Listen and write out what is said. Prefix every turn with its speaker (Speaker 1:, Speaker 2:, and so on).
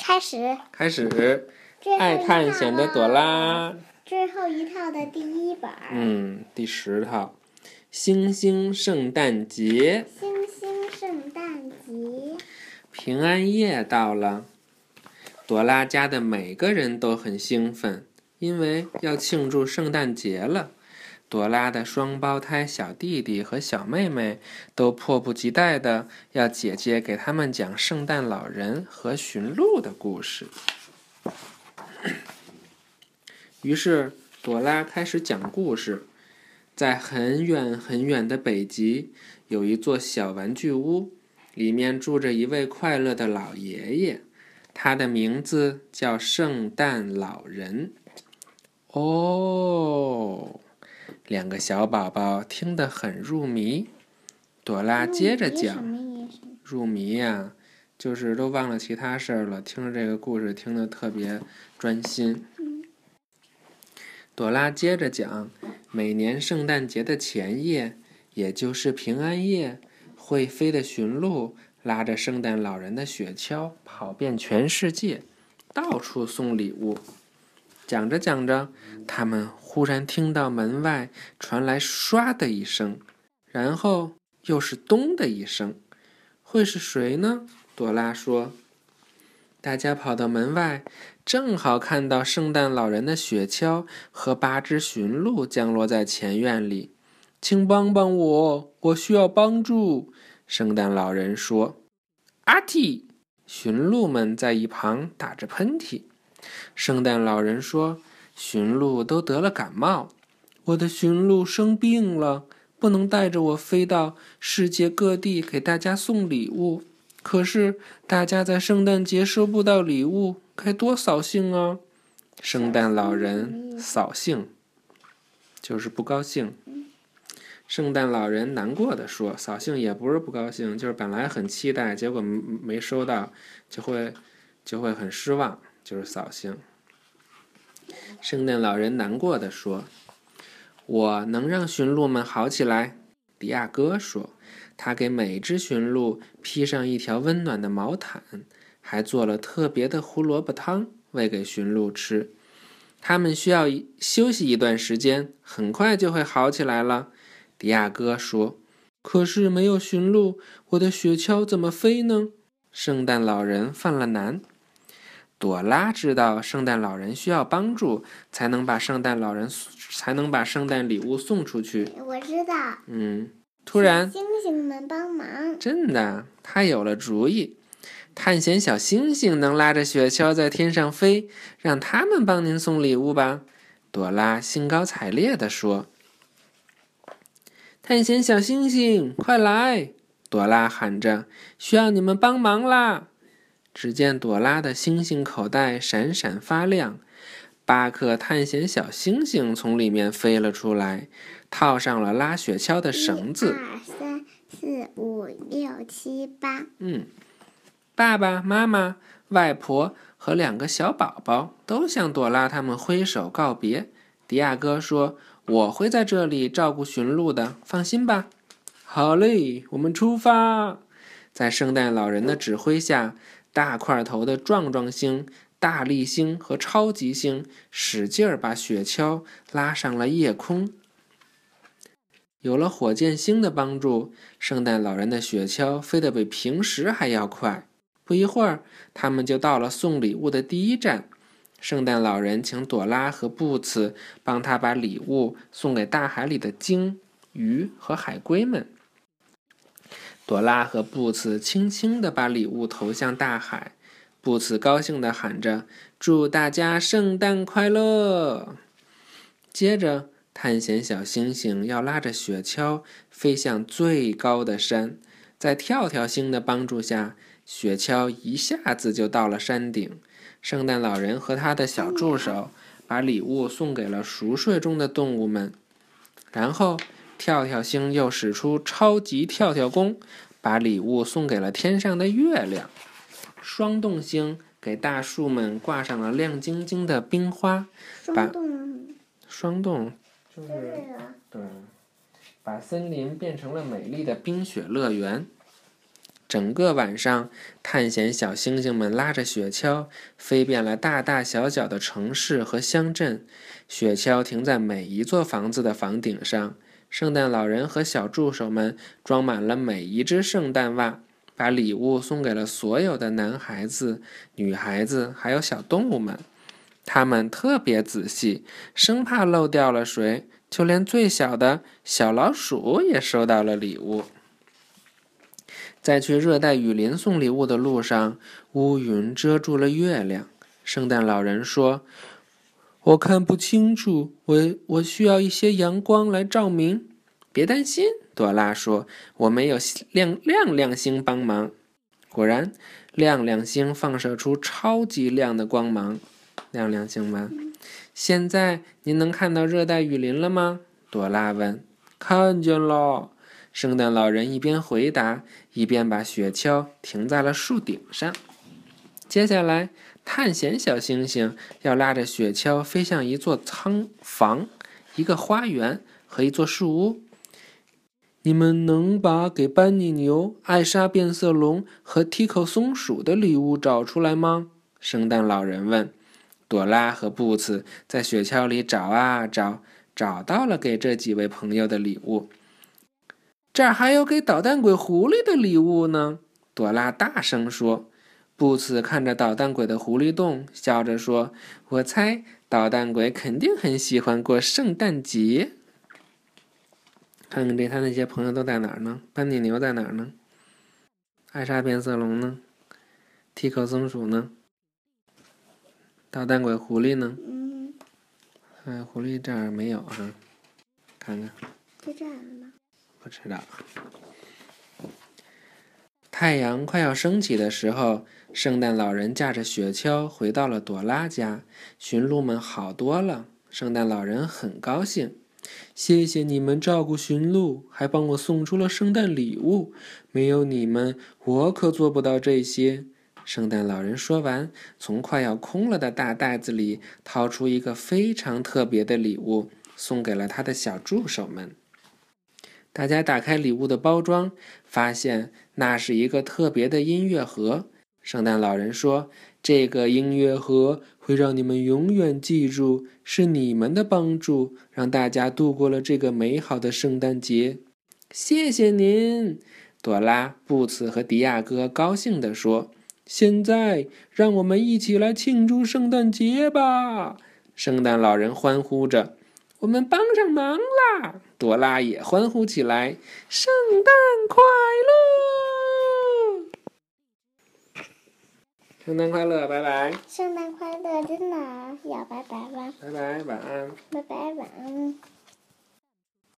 Speaker 1: 开始。
Speaker 2: 开始。爱探险的朵拉。
Speaker 1: 最后一套的第一本。
Speaker 2: 嗯，第十套，星星圣诞节。
Speaker 1: 星星圣诞节。
Speaker 2: 平安夜到了，朵拉家的每个人都很兴奋，因为要庆祝圣诞节了。朵拉的双胞胎小弟弟和小妹妹都迫不及待的要姐姐给他们讲圣诞老人和驯鹿的故事。于是，朵拉开始讲故事。在很远很远的北极，有一座小玩具屋，里面住着一位快乐的老爷爷，他的名字叫圣诞老人。哦。两个小宝宝听得很入迷，朵拉接着讲。入迷呀，就是都忘了其他事儿了，听着这个故事听得特别专心。朵拉接着讲，每年圣诞节的前夜，也就是平安夜，会飞的驯鹿拉着圣诞老人的雪橇跑遍全世界，到处送礼物。讲着讲着，他们忽然听到门外传来“唰”的一声，然后又是“咚”的一声。会是谁呢？朵拉说。大家跑到门外，正好看到圣诞老人的雪橇和八只驯鹿降落在前院里。请帮帮我，我需要帮助。圣诞老人说。阿嚏！驯鹿们在一旁打着喷嚏。圣诞老人说：“驯鹿都得了感冒，我的驯鹿生病了，不能带着我飞到世界各地给大家送礼物。可是大家在圣诞节收不到礼物，该多扫兴啊！”圣诞老人扫兴，就是不高兴。圣诞老人难过的说：“扫兴也不是不高兴，就是本来很期待，结果没收到，就会就会很失望。”就是扫兴。圣诞老人难过的说：“我能让驯鹿们好起来。”迪亚哥说：“他给每只驯鹿披上一条温暖的毛毯，还做了特别的胡萝卜汤喂给驯鹿吃。他们需要休息一段时间，很快就会好起来了。”迪亚哥说：“可是没有驯鹿，我的雪橇怎么飞呢？”圣诞老人犯了难。朵拉知道圣诞老人需要帮助，才能把圣诞老人才能把圣诞礼物送出去。
Speaker 1: 我知道。
Speaker 2: 嗯，突然，
Speaker 1: 星星们帮忙。
Speaker 2: 真的，他有了主意。探险小星星能拉着雪橇在天上飞，让他们帮您送礼物吧。朵拉兴高采烈地说：“探险小星星，快来！”朵拉喊着：“需要你们帮忙啦！”只见朵拉的星星口袋闪闪发亮，八颗探险小星星从里面飞了出来，套上了拉雪橇的绳子。
Speaker 1: 二三四五六七八。
Speaker 2: 嗯，爸爸妈妈、外婆和两个小宝宝都向朵拉他们挥手告别。迪亚哥说：“我会在这里照顾驯鹿的，放心吧。”好嘞，我们出发。在圣诞老人的指挥下。大块头的壮壮星、大力星和超级星使劲儿把雪橇拉上了夜空。有了火箭星的帮助，圣诞老人的雪橇飞得比平时还要快。不一会儿，他们就到了送礼物的第一站。圣诞老人请朵拉和布茨帮他把礼物送给大海里的鲸、鱼和海龟们。朵拉和布茨轻轻地把礼物投向大海，布茨高兴地喊着：“祝大家圣诞快乐！”接着，探险小星星要拉着雪橇飞向最高的山，在跳跳星的帮助下，雪橇一下子就到了山顶。圣诞老人和他的小助手把礼物送给了熟睡中的动物们，然后。跳跳星又使出超级跳跳功，把礼物送给了天上的月亮。霜冻星给大树们挂上了亮晶晶的冰花。
Speaker 1: 霜冻，
Speaker 2: 霜冻就是对，把森林变成了美丽的冰雪乐园。整个晚上，探险小星星们拉着雪橇飞遍了大大小小的城市和乡镇。雪橇停在每一座房子的房顶上。圣诞老人和小助手们装满了每一只圣诞袜，把礼物送给了所有的男孩子、女孩子，还有小动物们。他们特别仔细，生怕漏掉了谁。就连最小的小老鼠也收到了礼物。在去热带雨林送礼物的路上，乌云遮住了月亮。圣诞老人说：“我看不清楚，我我需要一些阳光来照明。”别担心，朵拉说：“我们有亮亮亮星帮忙。”果然，亮亮星放射出超级亮的光芒。亮亮星吗？现在您能看到热带雨林了吗？朵拉问。“看见了。”圣诞老人一边回答，一边把雪橇停在了树顶上。接下来，探险小星星要拉着雪橇飞向一座仓房、一个花园和一座树屋。你们能把给班尼牛、艾莎变色龙和 Tico 松鼠的礼物找出来吗？圣诞老人问。朵拉和布茨在雪橇里找啊找，找到了给这几位朋友的礼物。这儿还有给捣蛋鬼狐狸的礼物呢！朵拉大声说。布茨看着捣蛋鬼的狐狸洞，笑着说：“我猜捣蛋鬼肯定很喜欢过圣诞节。”看看这，他那些朋友都在哪儿呢？班尼牛在哪儿呢？艾莎变色龙呢？提克松鼠呢？捣蛋鬼狐狸呢？
Speaker 1: 嗯。
Speaker 2: 哎，狐狸这儿没有哈，看看。
Speaker 1: 在这儿呢。
Speaker 2: 不知道。太阳快要升起的时候，圣诞老人驾着雪橇回到了朵拉家。驯鹿们好多了，圣诞老人很高兴。谢谢你们照顾驯鹿，还帮我送出了圣诞礼物。没有你们，我可做不到这些。圣诞老人说完，从快要空了的大袋子里掏出一个非常特别的礼物，送给了他的小助手们。大家打开礼物的包装，发现那是一个特别的音乐盒。圣诞老人说：“这个音乐盒会让你们永远记住，是你们的帮助让大家度过了这个美好的圣诞节。”谢谢您，朵拉、布茨和迪亚哥高兴地说：“现在让我们一起来庆祝圣诞节吧！”圣诞老人欢呼着。我们帮上忙啦！朵拉也欢呼起来：“圣诞快乐！圣诞快乐！拜拜！
Speaker 1: 圣诞快乐！真的要拜拜吧。
Speaker 2: 拜拜，晚安。
Speaker 1: 拜拜，晚安。